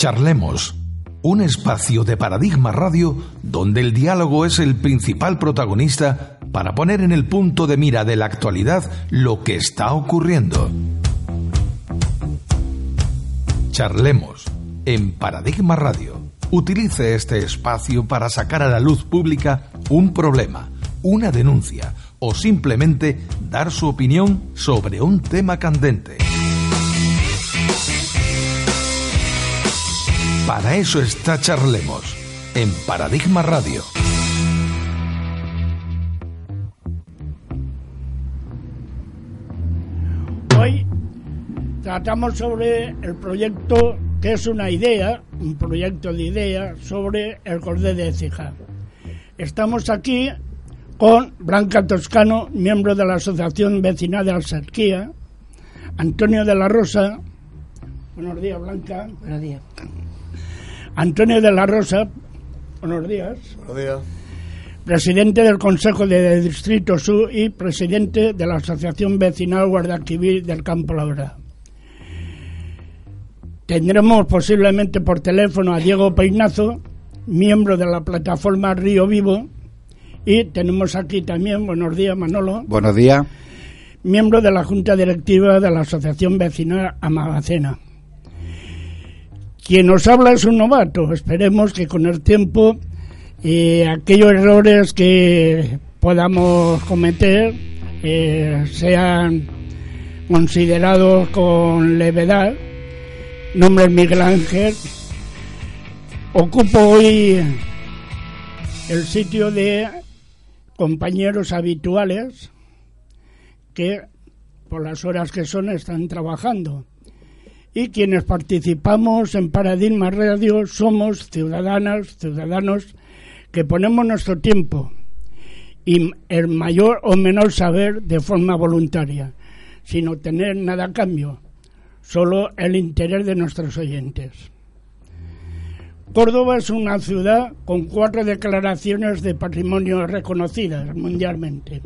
Charlemos, un espacio de Paradigma Radio donde el diálogo es el principal protagonista para poner en el punto de mira de la actualidad lo que está ocurriendo. Charlemos en Paradigma Radio. Utilice este espacio para sacar a la luz pública un problema, una denuncia o simplemente dar su opinión sobre un tema candente. Para eso está Charlemos en Paradigma Radio. Hoy tratamos sobre el proyecto que es una idea, un proyecto de idea sobre el cordel de Cija. Estamos aquí con Blanca Toscano, miembro de la Asociación Vecinal de Alserquía, Antonio de la Rosa, buenos días Blanca, buenos días, Antonio de la Rosa, buenos días, buenos días, presidente del Consejo de Distrito Sur y presidente de la Asociación Vecinal Guadalquivir del Campo Laura. Tendremos posiblemente por teléfono a Diego Peinazo, miembro de la plataforma Río Vivo, y tenemos aquí también, buenos días Manolo. Buenos días. Miembro de la Junta Directiva de la Asociación Vecinal Amagacena. Quien nos habla es un novato. Esperemos que con el tiempo eh, aquellos errores que podamos cometer eh, sean considerados con levedad. Nombre Miguel Ángel. Ocupo hoy el sitio de compañeros habituales que por las horas que son están trabajando. Y quienes participamos en Paradigma Radio somos ciudadanas, ciudadanos que ponemos nuestro tiempo y el mayor o menor saber de forma voluntaria, sin obtener nada a cambio, solo el interés de nuestros oyentes. Córdoba es una ciudad con cuatro declaraciones de patrimonio reconocidas mundialmente.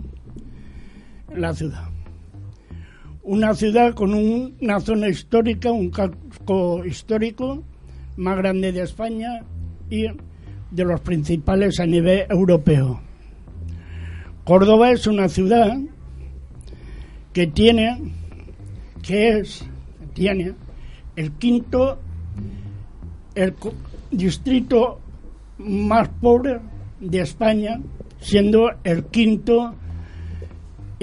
La ciudad. Una ciudad con un, una zona histórica, un casco histórico más grande de España y de los principales a nivel europeo. Córdoba es una ciudad que tiene, que es, tiene el quinto, el distrito más pobre de España, siendo el quinto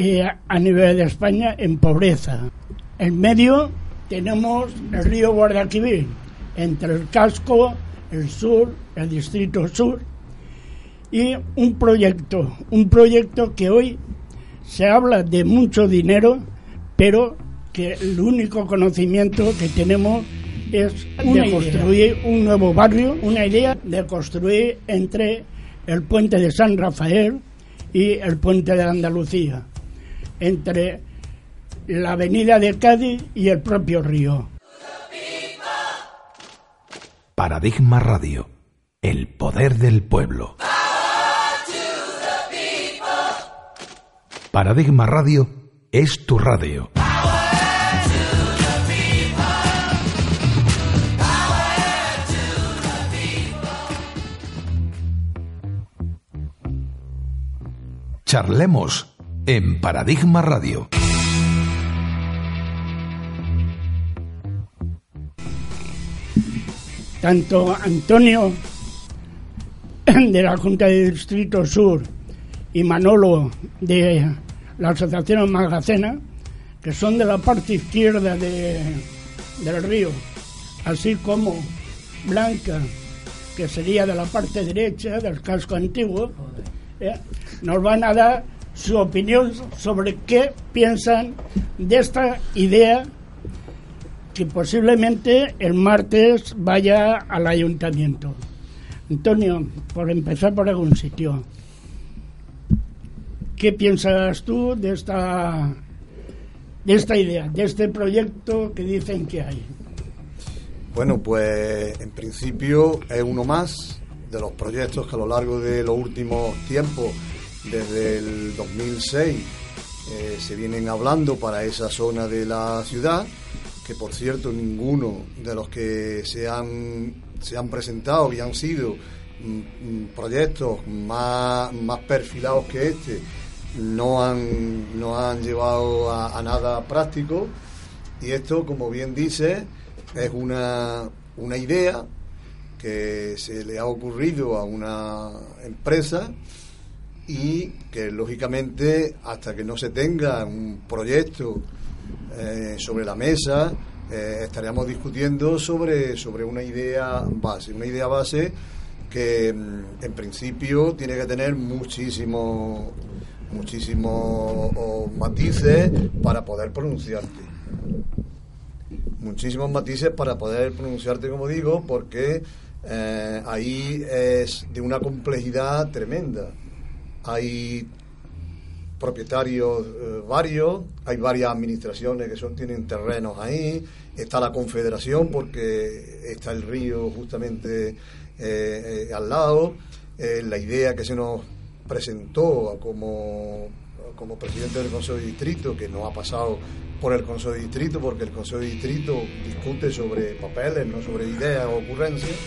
eh, a nivel de España en pobreza. En medio tenemos el río Guadalquivir, entre el casco, el sur, el distrito sur, y un proyecto, un proyecto que hoy se habla de mucho dinero, pero que el único conocimiento que tenemos es una de construir idea. un nuevo barrio, una idea de construir entre el puente de San Rafael y el puente de Andalucía, entre la avenida de Cádiz y el propio río. Paradigma Radio, el poder del pueblo. Paradigma Radio es tu radio. Charlemos en Paradigma Radio. Tanto Antonio de la Junta de Distrito Sur y Manolo de la Asociación Magacena, que son de la parte izquierda de, del río, así como Blanca, que sería de la parte derecha del casco antiguo, ¿eh? nos van a dar su opinión sobre qué piensan de esta idea que posiblemente el martes vaya al ayuntamiento. Antonio, por empezar por algún sitio, ¿qué piensas tú de esta de esta idea, de este proyecto que dicen que hay? Bueno, pues en principio es uno más de los proyectos que a lo largo de los últimos tiempos, desde el 2006, eh, se vienen hablando para esa zona de la ciudad que por cierto ninguno de los que se han, se han presentado y han sido mm, mm, proyectos más, más perfilados que este no han, no han llevado a, nada práctico. Y esto, como bien dice, es una, una idea que se le ha ocurrido a una empresa y que lógicamente hasta que no se tenga un proyecto eh, sobre la mesa eh, estaríamos discutiendo sobre, sobre una idea base, una idea base que mm, en principio tiene que tener muchísimo muchísimos matices para poder pronunciarte. Muchísimos matices para poder pronunciarte, como digo, porque eh, ahí es de una complejidad tremenda. Hay propietarios eh, varios, hay varias administraciones que son, tienen terrenos ahí, está la confederación porque está el río justamente eh, al lado, la idea que se nos presentó como, como presidente del Consejo de Distrito, que no ha pasado por el Consejo de Distrito, porque el Consejo de Distrito discute sobre papeles, no sobre ideas o ocurrencias.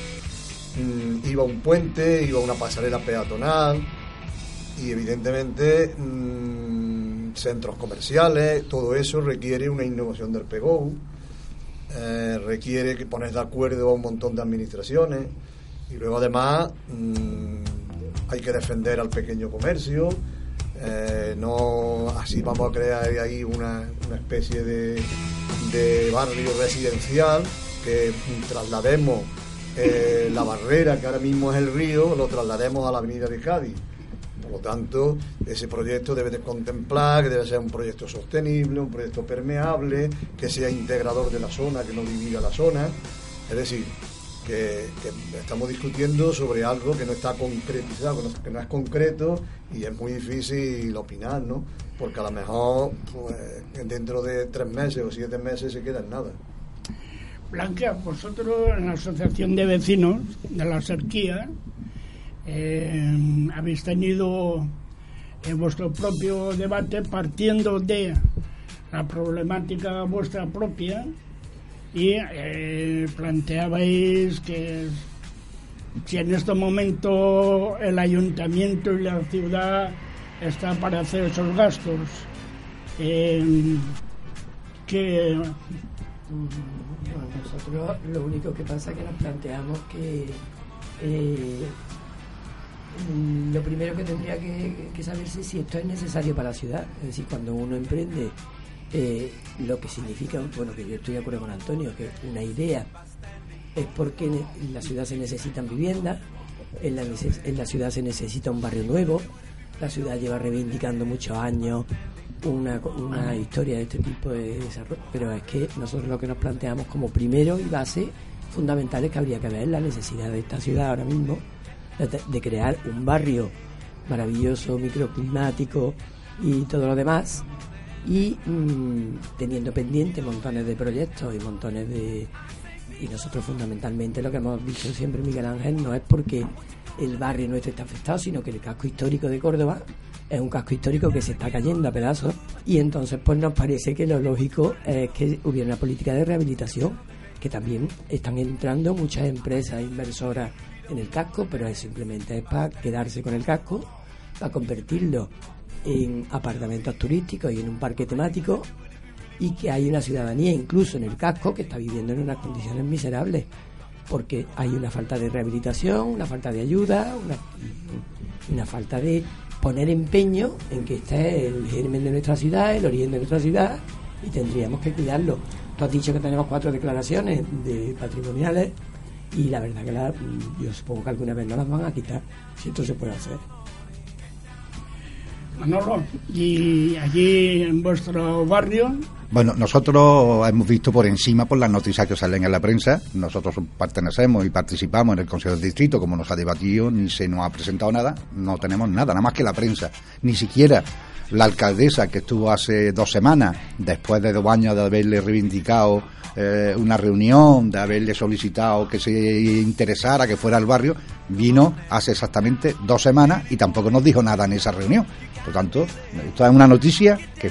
Mm, iba un puente, iba una pasarela peatonal y evidentemente mm, centros comerciales, todo eso requiere una innovación del PGO, eh, requiere que pones de acuerdo a un montón de administraciones y luego además mm, hay que defender al pequeño comercio, eh, no así vamos a crear ahí una, especie de, barrio residencial que traslademos eh, la barrera que ahora mismo es el río, lo traslademos a la avenida de Cádiz. Lo tanto, ese proyecto debe de contemplar que debe ser un proyecto sostenible, un proyecto permeable, que sea integrador de la zona, que no divida la zona. Es decir, que, estamos discutiendo sobre algo que no está concretizado, que no, es concreto y es muy difícil opinar, ¿no? Porque a lo mejor pues, dentro de tres meses o siete meses se queda en nada. Blanca, vosotros en la Asociación de Vecinos de la Serquía eh, habéis tenido en vuestro propio debate partiendo de la problemática vuestra propia y eh, planteabais que si en este momento el ayuntamiento y la ciudad están para hacer esos gastos, eh, que... nosotros lo único que pasa es que nos planteamos que eh, lo primero que tendría que, que saberse es si esto es necesario para la ciudad. Es decir, cuando uno emprende eh, lo que significa, bueno, que yo estoy de acuerdo con Antonio, que una idea es porque en la ciudad se necesitan viviendas, en la, en la ciudad se necesita un barrio nuevo, la ciudad lleva reivindicando muchos años una, una historia de este tipo de desarrollo, pero es que nosotros lo que nos planteamos como primero y base fundamental es que habría que ver la necesidad de esta ciudad ahora mismo de crear un barrio maravilloso, microclimático y todo lo demás. Y mm, teniendo pendiente montones de proyectos y montones de... Y nosotros fundamentalmente lo que hemos dicho siempre, Miguel Ángel, no es porque el barrio nuestro está afectado, sino que el casco histórico de Córdoba es un casco histórico que se está cayendo a pedazos. Y entonces pues nos parece que lo lógico es que hubiera una política de rehabilitación que también están entrando muchas empresas inversoras en el casco, pero es simplemente es para quedarse con el casco, para convertirlo en apartamentos turísticos y en un parque temático y que hay una ciudadanía incluso en el casco que está viviendo en unas condiciones miserables porque hay una falta de rehabilitación, una falta de ayuda, una, falta de poner empeño en que esté el germen de nuestra ciudad, el origen de nuestra ciudad y tendríamos que cuidarlo. Tú has dicho que tenemos cuatro declaraciones de patrimoniales y la verdad que la, yo supongo que alguna vez no las van a quitar si esto se puede hacer. Manolo, y allí en vuestro barrio. Bueno, nosotros hemos visto por encima por las noticias que salen en la prensa. Nosotros pertenecemos y participamos en el Consejo del Distrito, como nos ha debatido, ni se nos ha presentado nada. No tenemos nada, nada más que la prensa. Ni siquiera la alcaldesa que estuvo hace dos semanas, después de dos años de haberle reivindicado eh, una reunión, de haberle solicitado que se interesara, que fuera al barrio, vino hace exactamente dos semanas y tampoco nos dijo nada en esa reunión. Por tanto, esto es una noticia que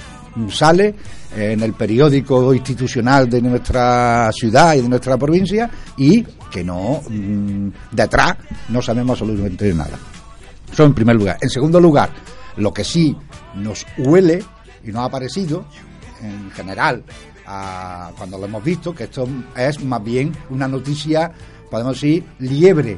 sale en el periódico institucional de nuestra ciudad y de nuestra provincia y que no mm, detrás no sabemos absolutamente nada. Eso en primer lugar. En segundo lugar, lo que sí nos huele y nos ha parecido en general cuando lo hemos visto, que esto es más bien una noticia, podemos decir, liebre.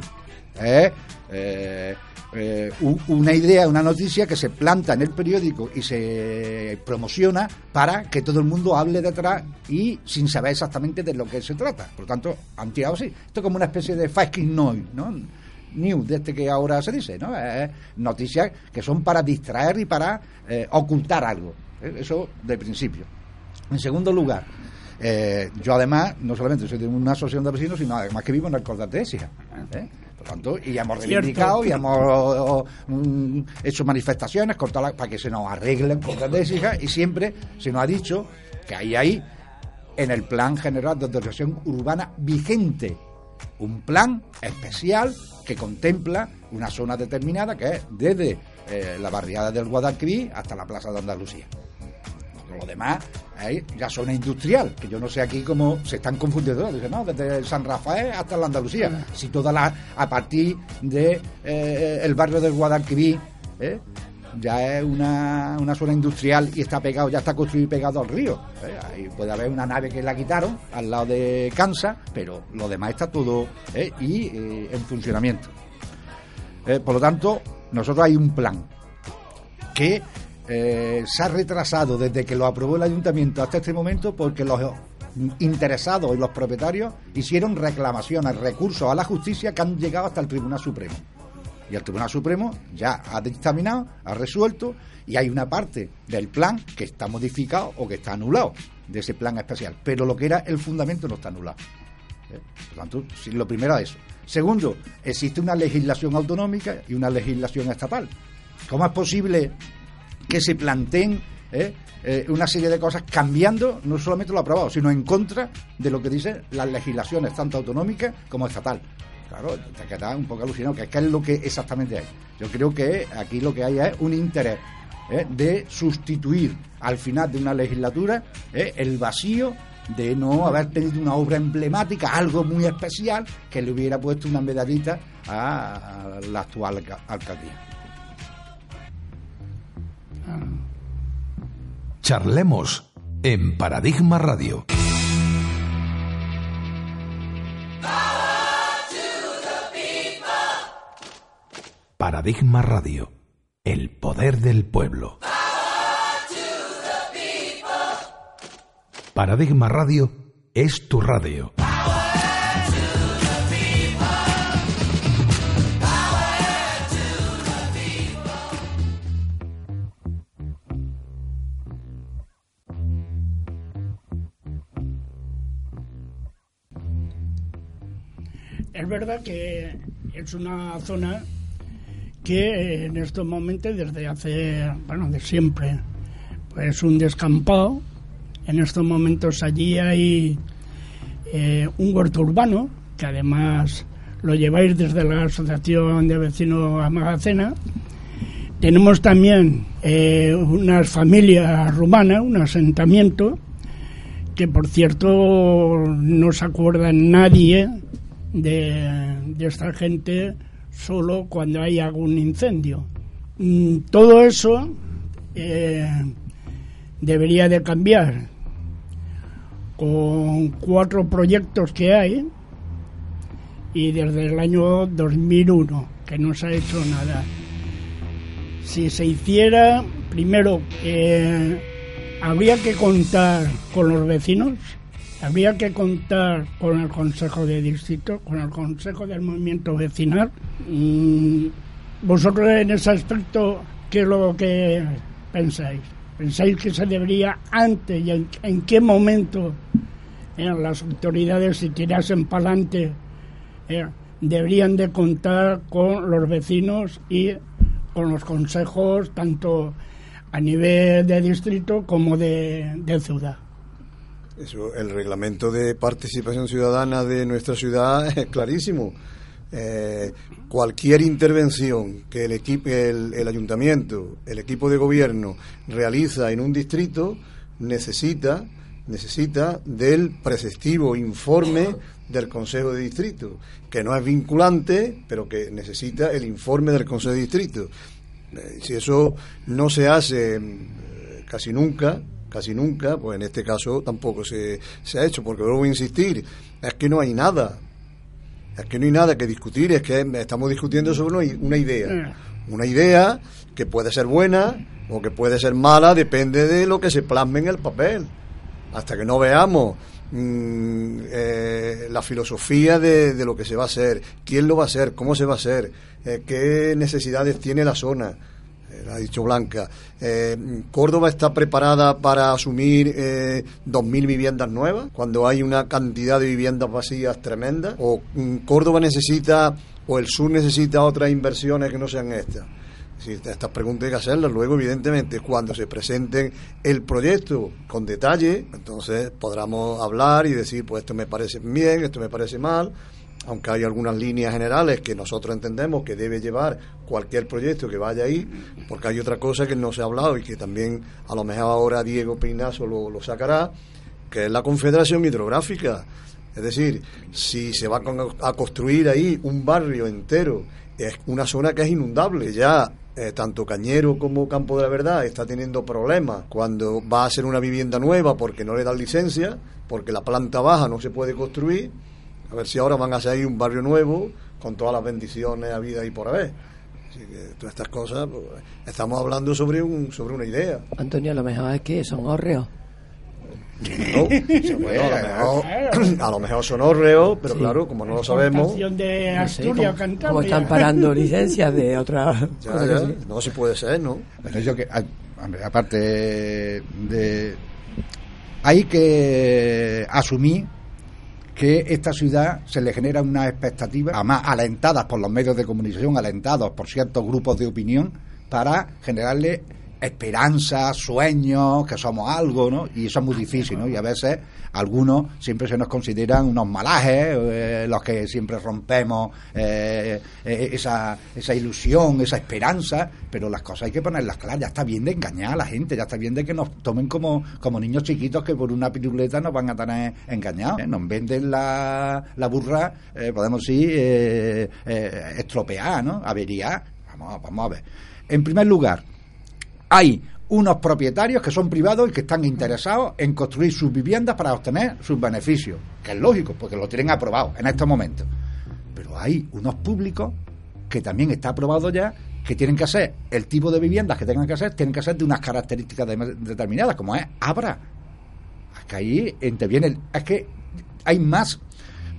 ¿eh? Eh, eh, una idea, una noticia que se planta en el periódico y se promociona para que todo el mundo hable detrás y sin saber exactamente de lo que se trata. Por lo tanto, han tirado así. Esto es como una especie de fake noise, ¿no? News, de este que ahora se dice, ¿no? noticias que son para distraer y para ocultar algo. Eso de principio. En segundo lugar, eh, yo además, no solamente soy de una asociación de vecinos, sino además que vivo en el de Écija. ¿eh? Por tanto, y hemos reivindicado y hemos mm, hecho manifestaciones para que se nos arregle el Cordate de Écija y siempre se nos ha dicho que hay ahí, en el plan general de autorización urbana vigente, un plan especial que contempla una zona determinada que es desde eh, la barriada del Guadalquivir hasta la Plaza de Andalucía lo demás es ya zona industrial, que yo no sé aquí cómo se están confundiendo. Dicen, no, desde San Rafael hasta la Andalucía. Si toda la, a partir de eh, el barrio del Guadalquivir, ¿eh? ya es una, una, zona industrial y está pegado, ya está construido y pegado al río. ¿eh? Ahí puede haber una nave que la quitaron al lado de Kansas, pero lo demás está todo y en funcionamiento. por lo tanto, nosotros hay un plan que eh, se ha retrasado desde que lo aprobó el ayuntamiento hasta este momento porque los interesados y los propietarios hicieron reclamaciones, recursos a la justicia que han llegado hasta el Tribunal Supremo. Y el Tribunal Supremo ya ha dictaminado, ha resuelto y hay una parte del plan que está modificado o que está anulado de ese plan especial. Pero lo que era el fundamento no está anulado. ¿Eh? Por tanto, lo primero es eso. Segundo, existe una legislación autonómica y una legislación estatal. ¿Cómo es posible que se planteen ¿eh? Eh, una serie de cosas cambiando no solamente lo aprobado, sino en contra de lo que dicen las legislaciones, tanto autonómicas como estatal. Claro, te quedas un poco alucinado, que es, lo que exactamente hay. Yo creo que aquí lo que hay es un interés ¿eh? de sustituir al final de una legislatura el vacío de no haber tenido una obra emblemática, algo muy especial, que le hubiera puesto una medallita a la actual alcaldía. Charlemos en Paradigma Radio. Paradigma Radio, el poder del pueblo. Paradigma Radio es tu radio. Que es una zona que en estos momentos, desde hace, bueno, de siempre, pues un descampado. En estos momentos allí hay eh, un huerto urbano, que además lo lleváis desde la Asociación de Vecinos Amagacena. Tenemos también eh, unas familias rumanas, un asentamiento, que por cierto no se acuerda nadie de, esta gente solo cuando hay algún incendio. Mm, todo eso eh, debería de cambiar con cuatro proyectos que hay y desde el año 2001 que no se ha hecho nada. Si se hiciera, primero, eh, habría que contar con los vecinos, habría que contar con el Consejo de Distrito, con el Consejo del Movimiento Vecinal. Vosotros en ese aspecto, ¿qué es lo que pensáis? ¿Pensáis que se debería antes y en, qué momento eh, las autoridades, si tirasen para adelante, eh, deberían de contar con los vecinos y con los consejos, tanto a nivel de distrito como de ciudad? El reglamento de participación ciudadana de nuestra ciudad es clarísimo. Eh, cualquier intervención que el, equipo, el, ayuntamiento, el equipo de gobierno realiza en un distrito necesita necesita del preceptivo informe del Consejo de Distrito, que no es vinculante, pero que necesita el informe del Consejo de Distrito. Eh, si eso no se hace eh, casi nunca, casi nunca, pues en este caso tampoco se, se ha hecho, porque vuelvo a insistir, es que no hay nada, es que no hay nada que discutir, es que estamos discutiendo sobre una idea, mm. una idea que puede ser buena o que puede ser mala, depende de lo que se plasme en el papel hasta que no veamos mm, eh, la filosofía de, lo que se va a hacer, quién lo va a hacer, cómo se va a hacer, eh, qué necesidades tiene la zona, ha dicho Blanca. ¿Córdoba está preparada para asumir eh, 2.000 viviendas nuevas cuando hay una cantidad de viviendas vacías tremenda? ¿O mm, Córdoba necesita, o el sur necesita otras inversiones que no sean estas? Si estas preguntas hay que hacerlas. Luego, evidentemente, cuando se presente el proyecto con detalle, entonces podremos hablar y decir, pues esto me parece bien, esto me parece mal, aunque hay algunas líneas generales que nosotros entendemos que debe llevar cualquier proyecto que vaya ahí, porque hay otra cosa que no se ha hablado y que también a lo mejor ahora Diego Peinazo lo, sacará, que es la Confederación Hidrográfica. Es decir, si se va a construir ahí un barrio entero, es una zona que es inundable, ya eh, tanto Cañero como Campo de la Verdad está teniendo problemas cuando va a ser una vivienda nueva porque no le dan licencia, porque la planta baja no se puede construir. A ver si ahora van a hacer un barrio nuevo con todas las bendiciones a vida y por haber. Así que todas estas cosas, pues, estamos hablando sobre un sobre una idea. Antonio, lo mejor es que son hórreos. No, a, lo mejor, son hórreos, pero claro, como no lo sabemos. de Asturias, como, están parando licencias de otras No, se puede ser, ¿no? Pero yo que, aparte de. Hay que asumir que esta ciudad se le genera una expectativa, además alentadas por los medios de comunicación, alentados por ciertos grupos de opinión, para generarle esperanza, sueños, que somos algo, ¿no? Y eso es muy difícil, ¿no? Y a veces algunos siempre se nos consideran unos malajes, eh, los que siempre rompemos eh, eh, esa, esa ilusión, esa esperanza, pero las cosas hay que ponerlas claras. Ya está bien de engañar a la gente, ya está bien de que nos tomen como, como niños chiquitos que por una piruleta nos van a tener engañados. Nos venden la, la burra, podemos decir, estropear, ¿no? Averiar. Vamos, vamos a ver. En primer lugar, hay unos propietarios que son privados y que están interesados en construir sus viviendas para obtener sus beneficios, que es lógico, porque lo tienen aprobado en estos momentos. Pero hay unos públicos que también está aprobado ya que tienen que hacer el tipo de viviendas que tengan que hacer, tienen que ser de unas características determinadas, como es Abra. Es que ahí interviene, es que hay más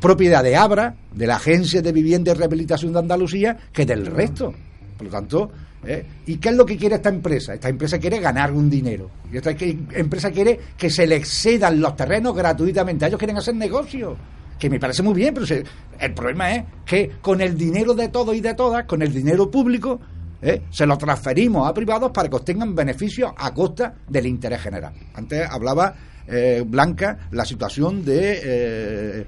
propiedad de Abra, de la Agencia de Vivienda y Rehabilitación de Andalucía, que del resto. Por lo tanto, ¿Eh? ¿Y qué es lo que quiere esta empresa? Esta empresa quiere ganar un dinero. Y esta empresa quiere que se le excedan los terrenos gratuitamente. Ellos quieren hacer negocio. Que me parece muy bien, pero el problema es que con el dinero de todos y de todas, con el dinero público, ¿eh? se lo transferimos a privados para que obtengan beneficios a costa del interés general. Antes hablaba eh, Blanca la situación de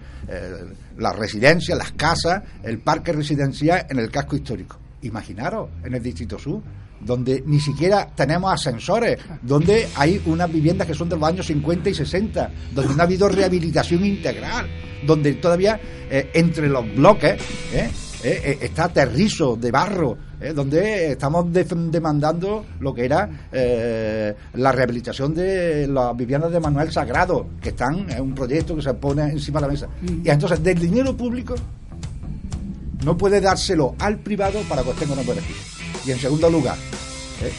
las residencias, las casas, el parque residencial en el casco histórico imaginaros, en el Distrito Sur, donde ni siquiera tenemos ascensores, donde hay unas viviendas que son de los años 50 y 60, donde no ha habido rehabilitación integral, donde todavía eh, entre los bloques eh, eh, está terrizo de barro, donde estamos demandando lo que era la rehabilitación de las viviendas de Manuel Sagrado, que están en un proyecto que se pone encima de la mesa. Mm. Y entonces, del dinero público no puede dárselo al privado para que obtenga unos beneficios. Y en segundo lugar, ¿eh?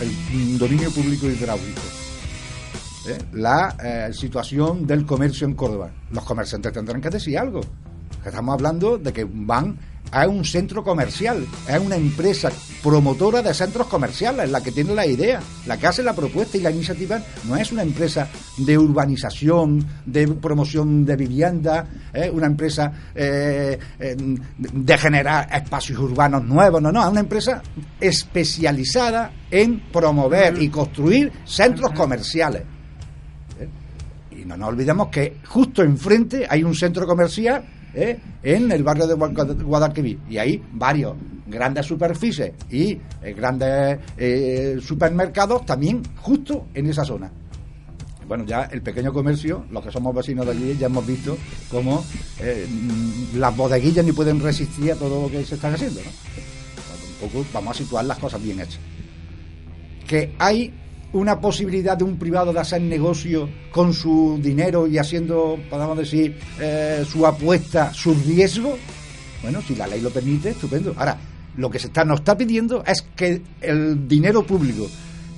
el dominio público hidráulico. ¿eh? La eh, situación del comercio en Córdoba. Los comerciantes tendrán que decir algo. Estamos hablando de que van a un centro comercial, es una empresa promotora de centros comerciales, la que tiene la idea, la que hace la propuesta y la iniciativa, no es una empresa de urbanización, de promoción de vivienda, es una empresa eh, de generar espacios urbanos nuevos, no, no, es una empresa especializada en promover y construir centros comerciales. ¿Eh? Y no nos olvidemos que justo enfrente hay un centro comercial ¿eh? en el barrio de Guadalquivir. Y hay varios. grandes superficies y eh, grandes eh, supermercados también justo en esa zona. Bueno, ya el pequeño comercio, los que somos vecinos de allí, ya hemos visto cómo mm, las bodeguillas ni pueden resistir a todo lo que se están haciendo. ¿no? Un poco vamos a situar las cosas bien hechas. Que hay una posibilidad de un privado de hacer negocio con su dinero y haciendo, podemos decir, eh, su apuesta, su riesgo. Bueno, si la ley lo permite, estupendo. Ahora, lo que se está, nos está pidiendo es que el dinero público,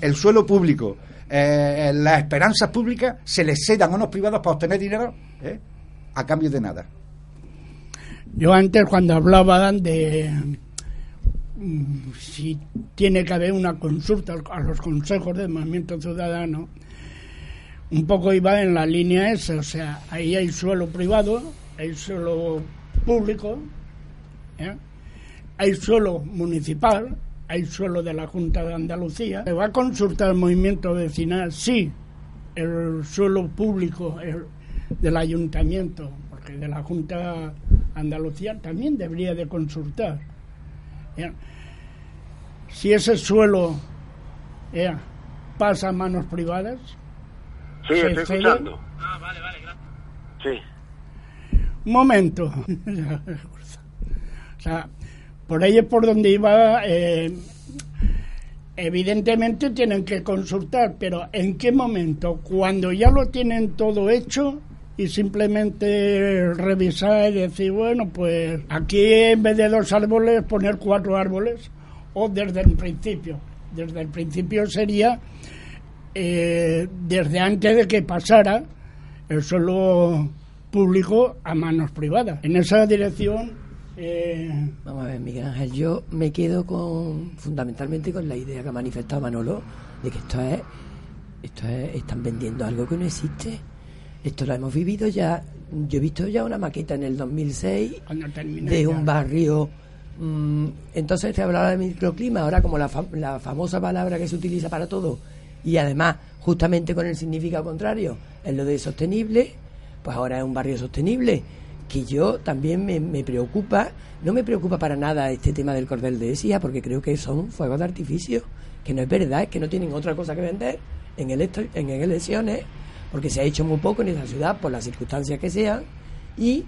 el suelo público, eh, las esperanzas públicas se les cedan a unos privados para obtener dinero ¿eh? a cambio de nada. Yo antes cuando hablaba de si tiene que haber una consulta a los consejos del movimiento ciudadano, un poco iba en la línea esa, o sea, ahí hay suelo privado, hay suelo público, ¿eh? hay suelo municipal, hay suelo de la Junta de Andalucía. ¿Se va a consultar el movimiento vecinal? Sí, el suelo público el del ayuntamiento, porque de la Junta Andalucía también debería de consultar. ¿Ya? Si ese suelo ¿ya? pasa a manos privadas, Sí, ¿Se estoy cede? escuchando. Sí. un momento. o sea, por ahí es por donde iba. eh, evidentemente tienen que consultar, pero ¿en qué momento? Cuando ya lo tienen todo hecho y simplemente revisar y decir, bueno, pues aquí en vez de dos árboles poner cuatro árboles, o desde el principio. Desde el principio sería eh, desde antes de que pasara el suelo público a manos privadas. En esa dirección, eh, Vamos a ver, Miguel Ángel, yo me quedo con fundamentalmente con la idea que ha manifestado Manolo de que esto es, esto es, están vendiendo algo que no existe. Esto lo hemos vivido ya. Yo he visto ya una maqueta en el 2006 cuando termine de un barrio. mm, entonces te hablaba de microclima, ahora como la, fa- la famosa palabra que se utiliza para todo, y además justamente con el significado contrario, es lo de sostenible, pues ahora es un barrio sostenible, que yo también me, me preocupa, no me preocupa para nada este tema del cordel de Esía, porque creo que son fuegos de artificio, que no es verdad, es que no tienen otra cosa que vender en, electro- en elecciones, porque se ha hecho muy poco en esa ciudad por las circunstancias que sean, y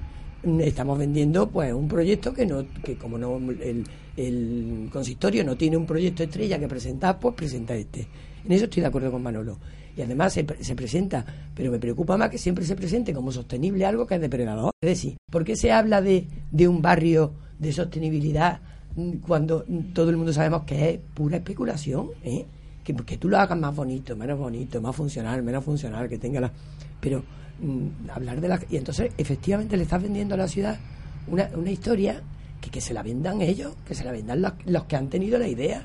estamos vendiendo pues un proyecto que no que como no el, consistorio no tiene un proyecto estrella que presentar pues presenta este. En eso estoy de acuerdo con Manolo. Y además se, se presenta pero me preocupa más que siempre se presente como sostenible algo que es depredador. Es decir ¿por qué se habla de, de un barrio de sostenibilidad cuando todo el mundo sabemos que es pura especulación ¿eh? Que, que tú lo hagas más bonito menos bonito más funcional menos funcional que tenga la pero mm, hablar de la y entonces efectivamente le estás vendiendo a la ciudad una, una historia que, que se la vendan ellos que se la vendan los, los que han tenido la idea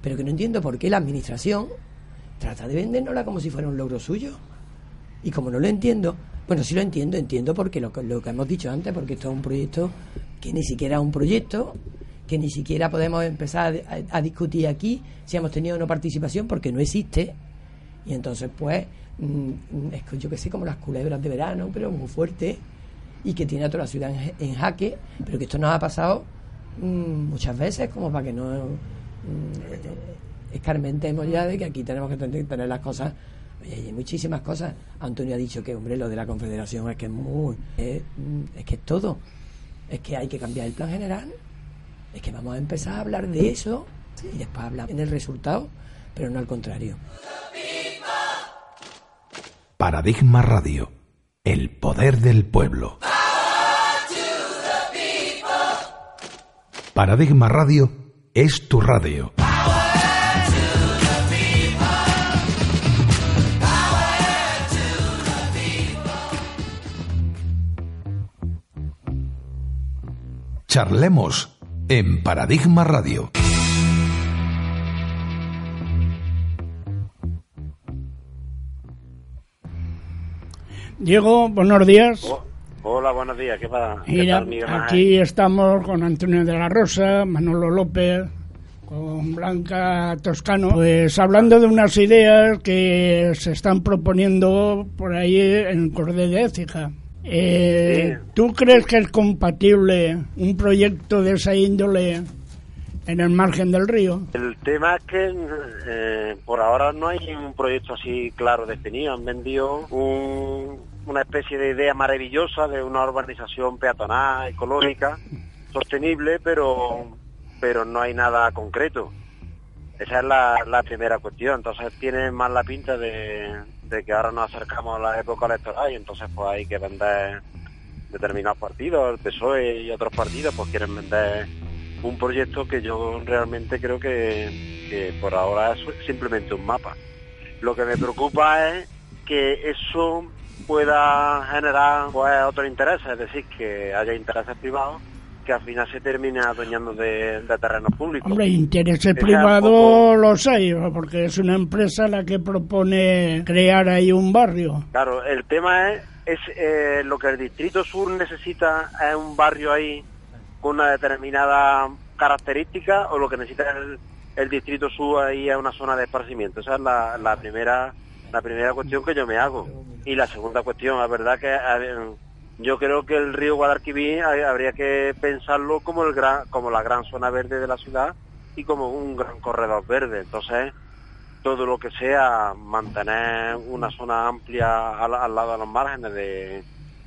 pero que no entiendo por qué la administración trata de vendérnosla como si fuera un logro suyo. Y como no lo entiendo bueno sí lo entiendo entiendo porque lo, lo que hemos dicho antes porque esto es un proyecto que ni siquiera es un proyecto que ni siquiera podemos empezar a, discutir aquí si hemos tenido una participación porque no existe y entonces, pues, mm, es yo que sé, como las culebras de verano, pero muy fuerte, y que tiene a toda la ciudad en, jaque, pero que esto nos ha pasado mm, muchas veces, como para que no mm, escarmentemos ya de que aquí tenemos que tener, las cosas. Oye, hay muchísimas cosas. Antonio ha dicho que, hombre, lo de la confederación es que es muy. Es, mm, es que es todo. Es que hay que cambiar el plan general. Es que vamos a empezar a hablar de eso y después hablar en el resultado, pero no al contrario. Paradigma Radio. El poder del pueblo. Paradigma Radio es tu radio. Charlemos en Paradigma Radio. Diego, buenos días. Oh, hola, buenos días. ¿Qué pasa? ¿Qué Mira, tal, Miguel Ángel? aquí estamos con Antonio de la Rosa, Manolo López, con Blanca Toscano, pues hablando de unas ideas que se están proponiendo por ahí en Cordel de Écija. Eh, Sí. ¿Tú crees que es compatible un proyecto de esa índole en el margen del río. El tema es que eh, por ahora no hay un proyecto así claro definido. Han vendido una especie de idea maravillosa de una urbanización peatonal, ecológica, sostenible, pero, pero no hay nada concreto. Esa es la, primera cuestión. Entonces tiene más la pinta de, que ahora nos acercamos a la época electoral y entonces pues hay que vender determinados partidos, el PSOE y otros partidos pues quieren vender un proyecto que yo realmente creo que, por ahora es simplemente un mapa. Lo que me preocupa es que eso pueda generar pues, otros intereses, es decir, que haya intereses privados que al final se termine adueñando de, terrenos públicos. Hombre, intereses privados los hay, porque es una empresa la que propone crear ahí un barrio. Claro, el tema es, es eh, lo que el Distrito Sur necesita es un barrio ahí con una determinada característica o lo que necesita el, el distrito sur ahí es una zona de esparcimiento. Esa es la, la primera la primera cuestión que yo me hago. Y la segunda cuestión, la verdad que yo creo que el río Guadalquivir habría que pensarlo como el gran, como la gran zona verde de la ciudad y como un gran corredor verde. Entonces, todo lo que sea mantener una zona amplia al lado de los márgenes de,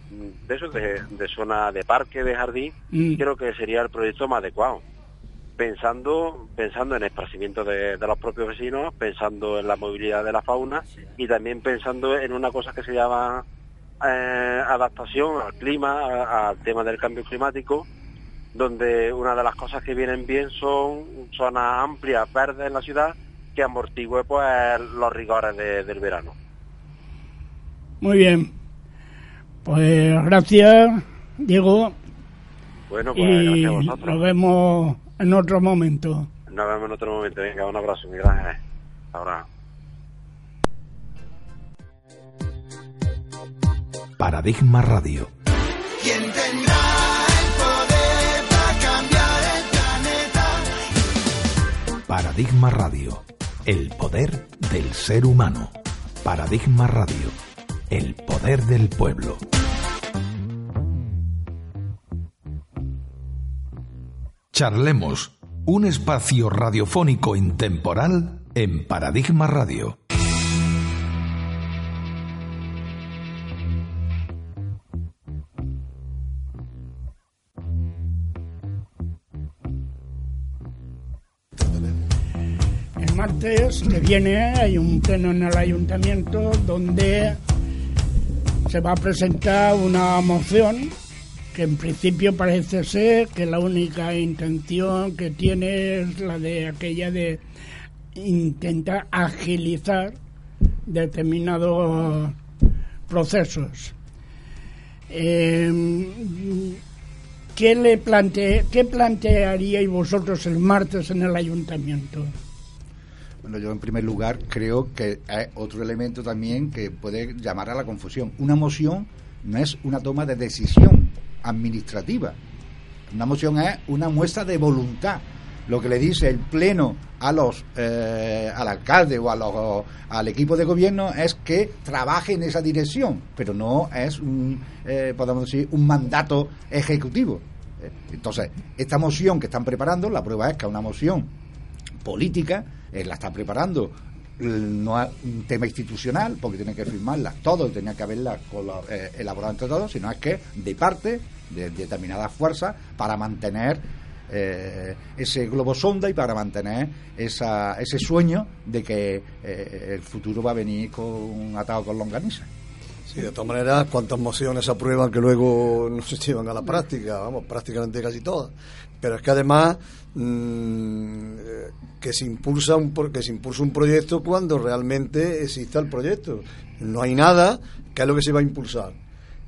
de eso, de, zona de parque, de jardín, mm. creo que sería el proyecto más adecuado. Pensando, pensando en el esparcimiento de, los propios vecinos, pensando en la movilidad de la fauna y también pensando en una cosa que se llama eh, adaptación al clima, al tema del cambio climático, donde una de las cosas que vienen bien son zonas amplias, verdes en la ciudad, que amortigüe pues los rigores del verano. Muy bien, pues gracias, Diego. Bueno, pues gracias a vosotros. Nos vemos en otro momento. Nos vemos en otro momento. Venga, un abrazo. Muy gracias. Ahora. Paradigma Radio. ¿Quién tendrá el poder para cambiar el planeta? Paradigma Radio. El poder del ser humano. Paradigma Radio el poder del pueblo. Charlemos, un espacio radiofónico intemporal en Paradigma Radio. Martes que viene hay un pleno en el ayuntamiento donde se va a presentar una moción que en principio parece ser que la única intención que tiene es la de aquella de intentar agilizar determinados procesos. Em, ¿qué, le plante, ¿Qué plantearíais vosotros el martes en el ayuntamiento? Bueno, yo en primer lugar creo que hay otro elemento también que puede llamar a la confusión. Una moción no es una toma de decisión administrativa. Una moción es una muestra de voluntad. Lo que le dice el pleno a los eh, al alcalde o a los, al equipo de gobierno es que trabaje en esa dirección, pero no es un eh, podemos decir un mandato ejecutivo. Entonces, esta moción que están preparando, la prueba es que es una moción política eh, la está preparando no es un tema institucional, porque tiene que firmarla todos, tenía que haberla eh, elaborado entre todos, sino es que de parte de determinadas fuerzas para mantener eh, ese globo sonda y para mantener esa, ese sueño de que el futuro va a venir con atado con longaniza. Sí, de todas maneras, cuántas mociones aprueban que luego no se llevan a la práctica, vamos, prácticamente casi todas. Pero es que además mm, que se impulsa un que se impulsa un proyecto cuando realmente exista el proyecto. No hay nada, ¿qué es lo que se va a impulsar?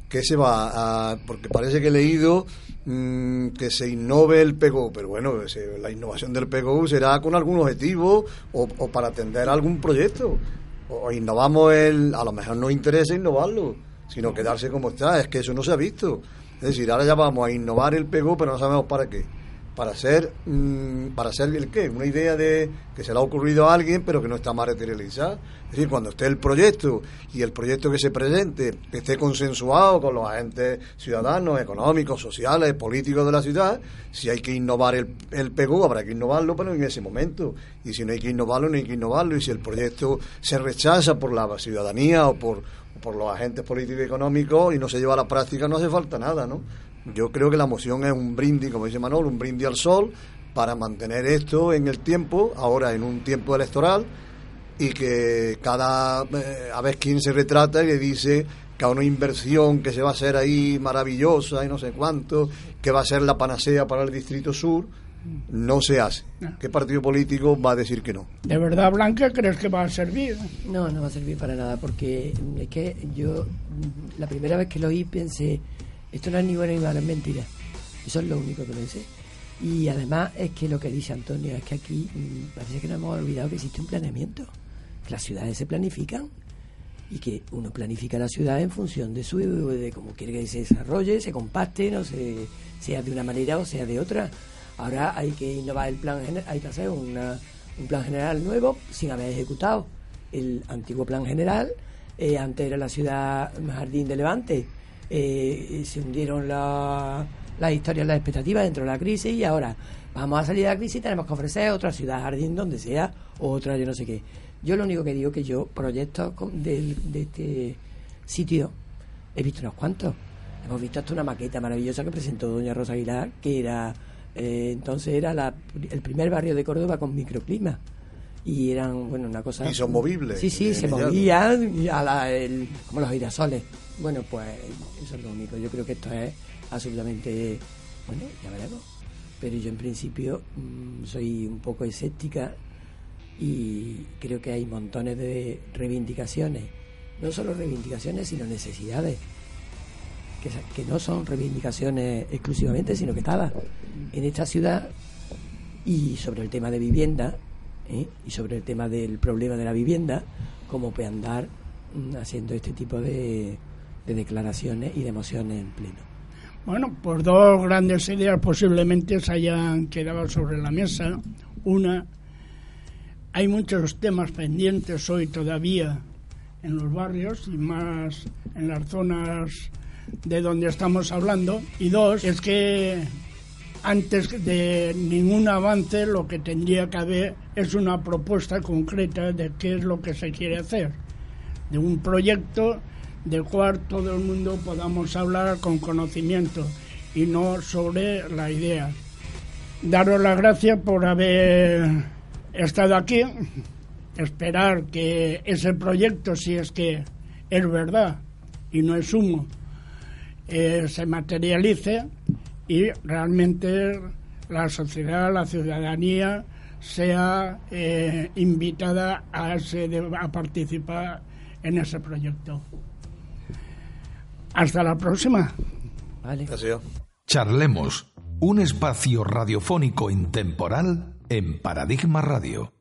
¿Qué se va a...? Porque parece que he leído mm, que se innove el PGO, pero bueno, la innovación del PGO será con algún objetivo o, para atender algún proyecto. O, innovamos el... A lo mejor no interesa innovarlo, sino quedarse como está. Es que eso no se ha visto. Es decir, ahora ya vamos a innovar el PGO, pero no sabemos para qué para hacer mm, para hacer el qué una idea de que se le ha ocurrido a alguien pero que no está materializada. Es decir cuando esté el proyecto y el proyecto que se presente esté consensuado con los agentes ciudadanos económicos sociales políticos de la ciudad si hay que innovar el, el PGU habrá que innovarlo pero en ese momento. Y si no hay que innovarlo no hay que innovarlo. Y si el proyecto se rechaza por la ciudadanía o por por los agentes políticos y económicos y no se lleva a la práctica no hace falta nada no yo creo que la moción es un brindis, como dice Manolo, un brindis al sol para mantener esto en el tiempo, ahora en un tiempo electoral, y que cada eh, a vez quien se retrata y le dice que a una inversión que se va a hacer ahí maravillosa y no sé cuánto, que va a ser la panacea para el Distrito Sur, no se hace. ¿Qué partido político va a decir que no? ¿De verdad, Blanca, crees que va a servir? No, no va a servir para nada, porque es que yo la primera vez que lo oí pensé, esto no es ni bueno ni malo, es mentira. Eso es lo único que pensé. Y además es que lo que dice Antonio es que aquí mm, parece que no hemos olvidado que existe un planeamiento. Que las ciudades se planifican y que uno planifica la ciudad en función de su de cómo quiere que se desarrolle, se compacte, no se, sea de una manera o sea de otra. Ahora hay que innovar el plan hay que hacer una, un plan general nuevo sin haber ejecutado el antiguo plan general. Eh, antes era la ciudad Jardín de Levante eh, se hundieron las historias, las expectativas dentro de la crisis y ahora vamos a salir de la crisis y tenemos que ofrecer otra ciudad jardín donde sea, otra yo no sé qué. Yo lo único que digo que yo proyectos de, de este sitio he visto unos cuantos. Hemos visto hasta una maqueta maravillosa que presentó doña Rosa Aguilar, que era eh, entonces era la, el primer barrio de Córdoba con microclima y eran bueno una cosa y son movibles sí sí se movían a la, el, como los girasoles bueno, pues eso es lo único. Yo creo que esto es absolutamente, bueno, ya veremos. Pero yo en principio mm, soy un poco escéptica y creo que hay montones de reivindicaciones. No solo reivindicaciones, sino necesidades. Que, que no son reivindicaciones exclusivamente, sino que todas. En esta ciudad y sobre el tema de vivienda ¿eh? y sobre el tema del problema de la vivienda, como puede andar mm, haciendo este tipo de, de declaraciones y de emociones en pleno. Bueno, pues dos grandes ideas posiblemente se hayan quedado sobre la mesa. Una, hay muchos temas pendientes hoy todavía en los barrios y más en las zonas de donde estamos hablando. Y dos, es que antes de ningún avance lo que tendría que haber es una propuesta concreta de qué es lo que se quiere hacer, de un proyecto del cual todo el mundo podamos hablar con conocimiento y no sobre la idea. Daros las gracias por haber estado aquí, esperar que ese proyecto, si es que es verdad y no es humo, eh, se materialice y realmente la sociedad, la ciudadanía sea eh, invitada a, a participar en ese proyecto. Hasta la próxima. Vale. Charlemos, un espacio radiofónico intemporal en Paradigma Radio.